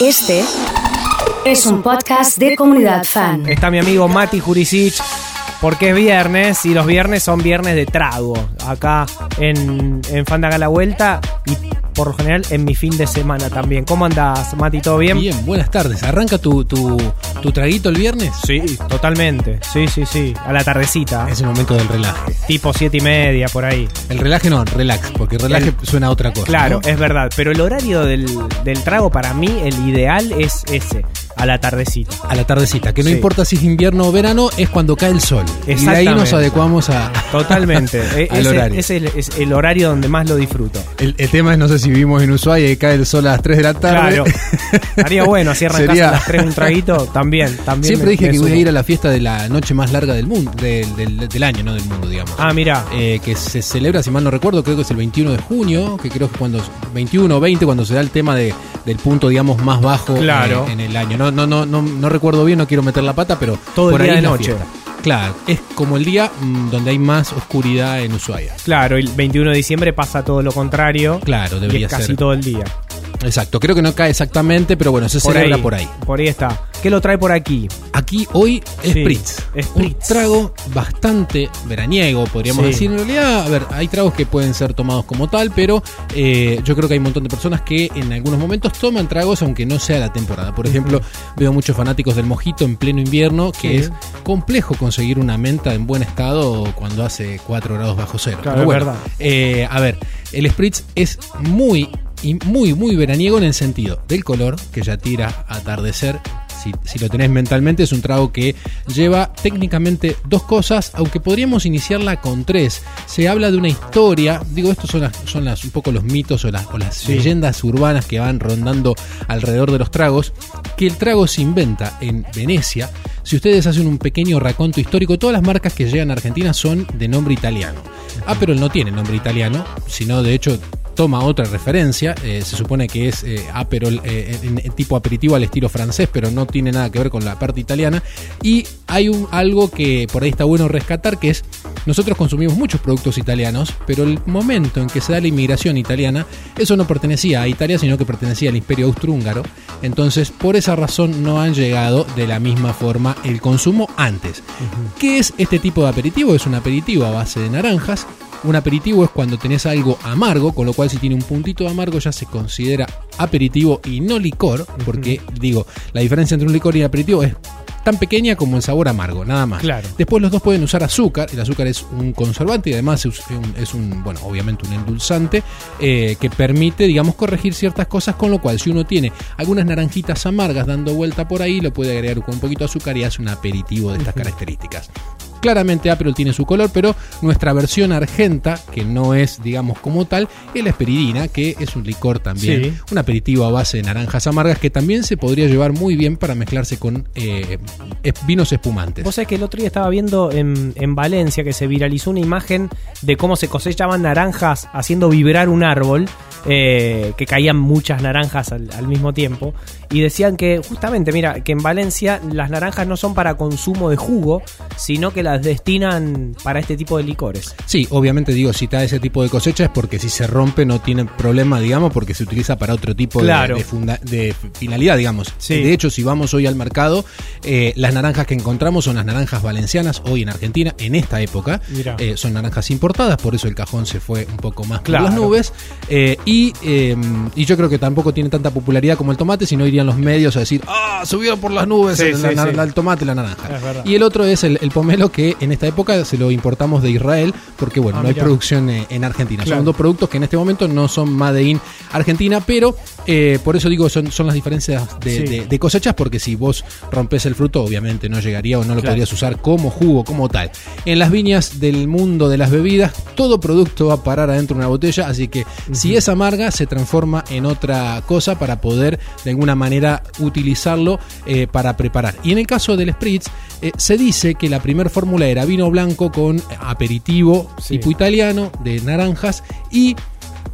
Este es un podcast de comunidad fan. Está mi amigo Mati Jurisic, porque es viernes y los viernes son viernes de trago. Acá en, en Fandaga la Vuelta y por lo general en mi fin de semana también. ¿Cómo andas, Mati? ¿Todo bien? Bien, buenas tardes. ¿Arranca tu, tu, tu traguito el viernes? Sí, totalmente. Sí, sí, sí. A la tardecita. Es el momento del relaje. Tipo siete y media, por ahí. El relaje no, relax, porque relaje suena a otra cosa. Claro, ¿no? es verdad. Pero el horario del, del trago para mí, el ideal es ese, a la tardecita. A la tardecita, que no Sí. importa si es invierno o verano, es cuando cae el sol. Y de ahí nos adecuamos a, Totalmente. E- al ese, horario. ese es el- es horario donde más lo disfruto. El, el tema es, no sé si vivimos en Ushuaia y cae el sol a las 3 de la tarde. Claro. Estaría bueno, si arrancás Sería- a las 3 un traguito, también. también Siempre me- dije me que voy a ir a la fiesta de la noche más larga del mundo, del, del- del año, no del mundo, digamos. Ah, mira. Eh, que se celebra, si mal no recuerdo, creo que es el 21 de junio, que creo que cuando 21 o 20 cuando se da el tema de, del punto, digamos, más bajo Claro. eh, en el año. No, no, no, no, no recuerdo bien, no quiero meter la pata, pero Todo el por día ahí de es la noche. fiesta. Claro, es como el día mm, donde hay más oscuridad en Ushuaia. Claro, el 21 de diciembre pasa todo lo contrario. Claro, y debería es casi ser. todo el día. Exacto, creo que no cae exactamente, pero bueno, se celebra por ahí. Por ahí está. ¿Qué lo trae por aquí? Aquí hoy Sí, Spritz. Spritz. Un trago bastante veraniego, podríamos Sí. decir. En realidad, a ver, hay tragos que pueden ser tomados como tal, pero eh, yo creo que hay un montón de personas que en algunos momentos toman tragos aunque no sea la temporada. Por ejemplo, veo muchos fanáticos del mojito en pleno invierno, que es complejo conseguir una menta en buen estado cuando hace 4 grados bajo cero. Claro, Pero es verdad. eh, a ver, el Spritz es muy, y muy, muy veraniego en el sentido del color, que ya tira a atardecer. Si, si lo tenés mentalmente, es un trago que lleva técnicamente dos cosas, aunque podríamos iniciarla con tres. Se habla de una historia, digo, estos son, las, son las, un poco los mitos o las, o las Sí. leyendas urbanas que van rondando alrededor de los tragos, que el trago se inventa en Venecia. Si ustedes hacen un pequeño raconto histórico, todas las marcas que llegan a Argentina son de nombre italiano. Aperol no tiene nombre italiano, sino de hecho toma otra referencia. eh, se supone que es eh, Aperol eh, en, en tipo aperitivo al estilo francés, pero no tiene nada que ver con la parte italiana. Y hay un, algo que por ahí está bueno rescatar, que es nosotros consumimos muchos productos italianos, pero el momento en que se da la inmigración italiana, eso no pertenecía a Italia, sino que pertenecía al imperio austrohúngaro. Entonces, por esa razón no han llegado de la misma forma el consumo antes. ¿Qué es este tipo de aperitivo? Es un aperitivo a base de naranjas. Un aperitivo es cuando tenés algo amargo, con lo cual si tiene un puntito de amargo ya se considera aperitivo y no licor, porque digo, la diferencia entre un licor y un aperitivo es tan pequeña como el sabor amargo, nada más. Claro. Después los dos pueden usar azúcar, el azúcar es un conservante y además es un, es un, bueno, obviamente un endulzante eh, que permite, digamos, corregir ciertas cosas, con lo cual si uno tiene algunas naranjitas amargas dando vuelta por ahí, lo puede agregar con un poquito de azúcar y hace un aperitivo de estas características. Claramente Aperol tiene su color, pero nuestra versión argenta, que no es, digamos, como tal, es la esperidina, que es un licor también, Sí. un aperitivo a base de naranjas amargas, que también se podría llevar muy bien para mezclarse con eh, vinos espumantes. Vos sabés que el otro día estaba viendo en, en Valencia que se viralizó una imagen de cómo se cosechaban naranjas haciendo vibrar un árbol, eh, que caían muchas naranjas al, al mismo tiempo, y decían que justamente, mira, que en Valencia las naranjas no son para consumo de jugo, sino que las destinan para este tipo de licores. Sí, obviamente digo, si está ese tipo de cosecha es porque si se rompe no tiene problema, digamos, porque se utiliza para otro tipo de- Claro. de, funda- de finalidad, digamos. Sí. De hecho, si vamos hoy al mercado, eh, las naranjas que encontramos son las naranjas valencianas hoy en Argentina, en esta época. Eh, son naranjas importadas, por eso el cajón se fue un poco más Claro. por las nubes. Eh, y, eh, y yo creo que tampoco tiene tanta popularidad como el tomate, sino irían los medios a decir, ah, subieron por las nubes Sí, el, sí, la- sí. la- el tomate y la naranja. Y el otro es el, el pomelo que en esta época se lo importamos de Israel, porque bueno, Ah, no hay producción eh, en Argentina. Claro. Son dos productos que en este momento no son Made in Argentina, pero eh, por eso digo, son, son las diferencias de, Sí. de- de cosechas, porque si vos rompes el fruto, obviamente no llegaría o no lo Claro. podrías usar como jugo, como tal. En las viñas del mundo de las bebidas, todo producto va a parar adentro de una botella, así que si es amarga, se transforma en otra cosa para poder de alguna manera utilizarlo eh, para preparar. Y en el caso del Spritz, eh, se dice que la primera fórmula era vino blanco con aperitivo Sí. tipo italiano de naranjas y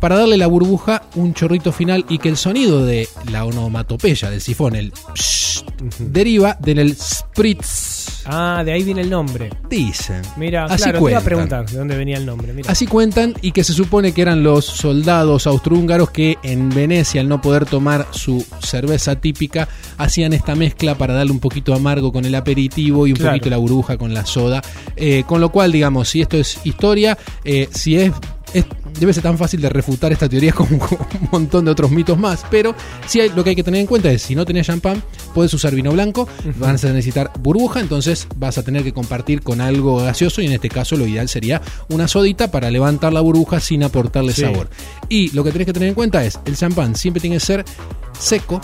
para darle la burbuja un chorrito final y que el sonido de la onomatopeya del sifón, el psh, deriva del spritz Ah, de ahí viene el nombre. Dicen. Mira, Así claro, te iba a preguntar de dónde venía el nombre. Así cuentan y que se supone que eran los soldados austrohúngaros que en Venecia, al no poder tomar su cerveza típica, hacían esta mezcla para darle un poquito amargo con el aperitivo y un Claro. poquito la burbuja con la soda. Eh, con lo cual, digamos, si esto es historia, eh, si es, es- Debe ser tan fácil de refutar esta teoría como, como un montón de otros mitos más. Pero sí hay, lo que hay que tener en cuenta es: si no tenés champán, puedes usar vino blanco, vas a necesitar burbuja, entonces vas a tener que compartir con algo gaseoso. Y en este caso, lo ideal sería una sodita para levantar la burbuja sin aportarle Sí. sabor. Y lo que tenés que tener en cuenta es: el champán siempre tiene que ser seco,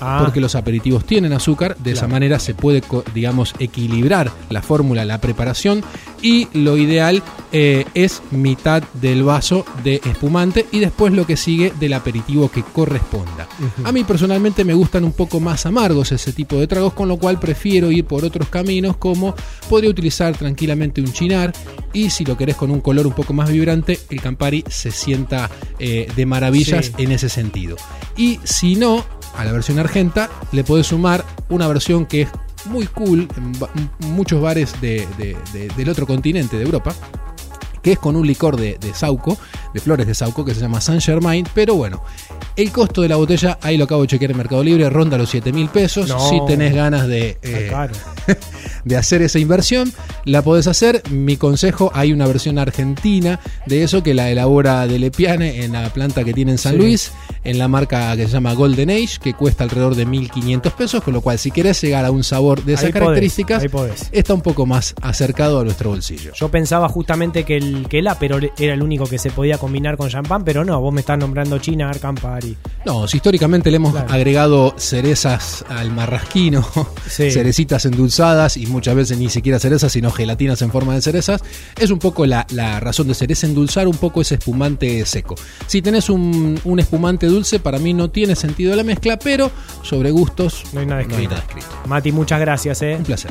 Ah, porque los aperitivos tienen azúcar, de esa manera se puede, digamos, equilibrar la fórmula, la preparación y lo ideal eh, es mitad del vaso de espumante y después lo que sigue del aperitivo que corresponda. A mí personalmente me gustan un poco más amargos ese tipo de tragos, con lo cual prefiero ir por otros caminos como podría utilizar tranquilamente un chinar y si lo querés con un color un poco más vibrante, el Campari se sienta eh, de maravillas Sí. en ese sentido. Y si no, a la versión argenta le podés sumar una versión que es muy cool en muchos bares de- de- de- del otro continente de Europa que es con un licor de, de Sauco, de flores de Sauco, que se llama Saint Germain, pero bueno, el costo de la botella, ahí lo acabo de chequear en Mercado Libre, ronda los 7 mil pesos, No. si tenés ganas de, eh. de hacer esa inversión, la podés hacer. Mi consejo, hay una versión argentina de eso que la elabora de Lepiane en la planta que tiene en San Sí. Luis, en la marca que se llama Golden Age, que cuesta alrededor de 1.500 pesos, con lo cual si querés llegar a un sabor de esas Ahí características, podés. está un poco más acercado a nuestro bolsillo. Yo pensaba justamente que el, que el Aperol era el único que se podía combinar con champán, pero no, vos me estás nombrando China, Campari. No, si históricamente le hemos Claro. agregado cerezas al marrasquino, Sí. cerecitas endulzadas y muchas veces ni siquiera cerezas, sino gelatinas en forma de cerezas, es un poco la, la razón de ser, es endulzar un poco ese espumante seco. Si tenés un, un espumante dulce, para mí no tiene sentido la mezcla, pero sobre gustos No hay nada escrito. nada escrito. Mati, muchas gracias, eh. Un placer.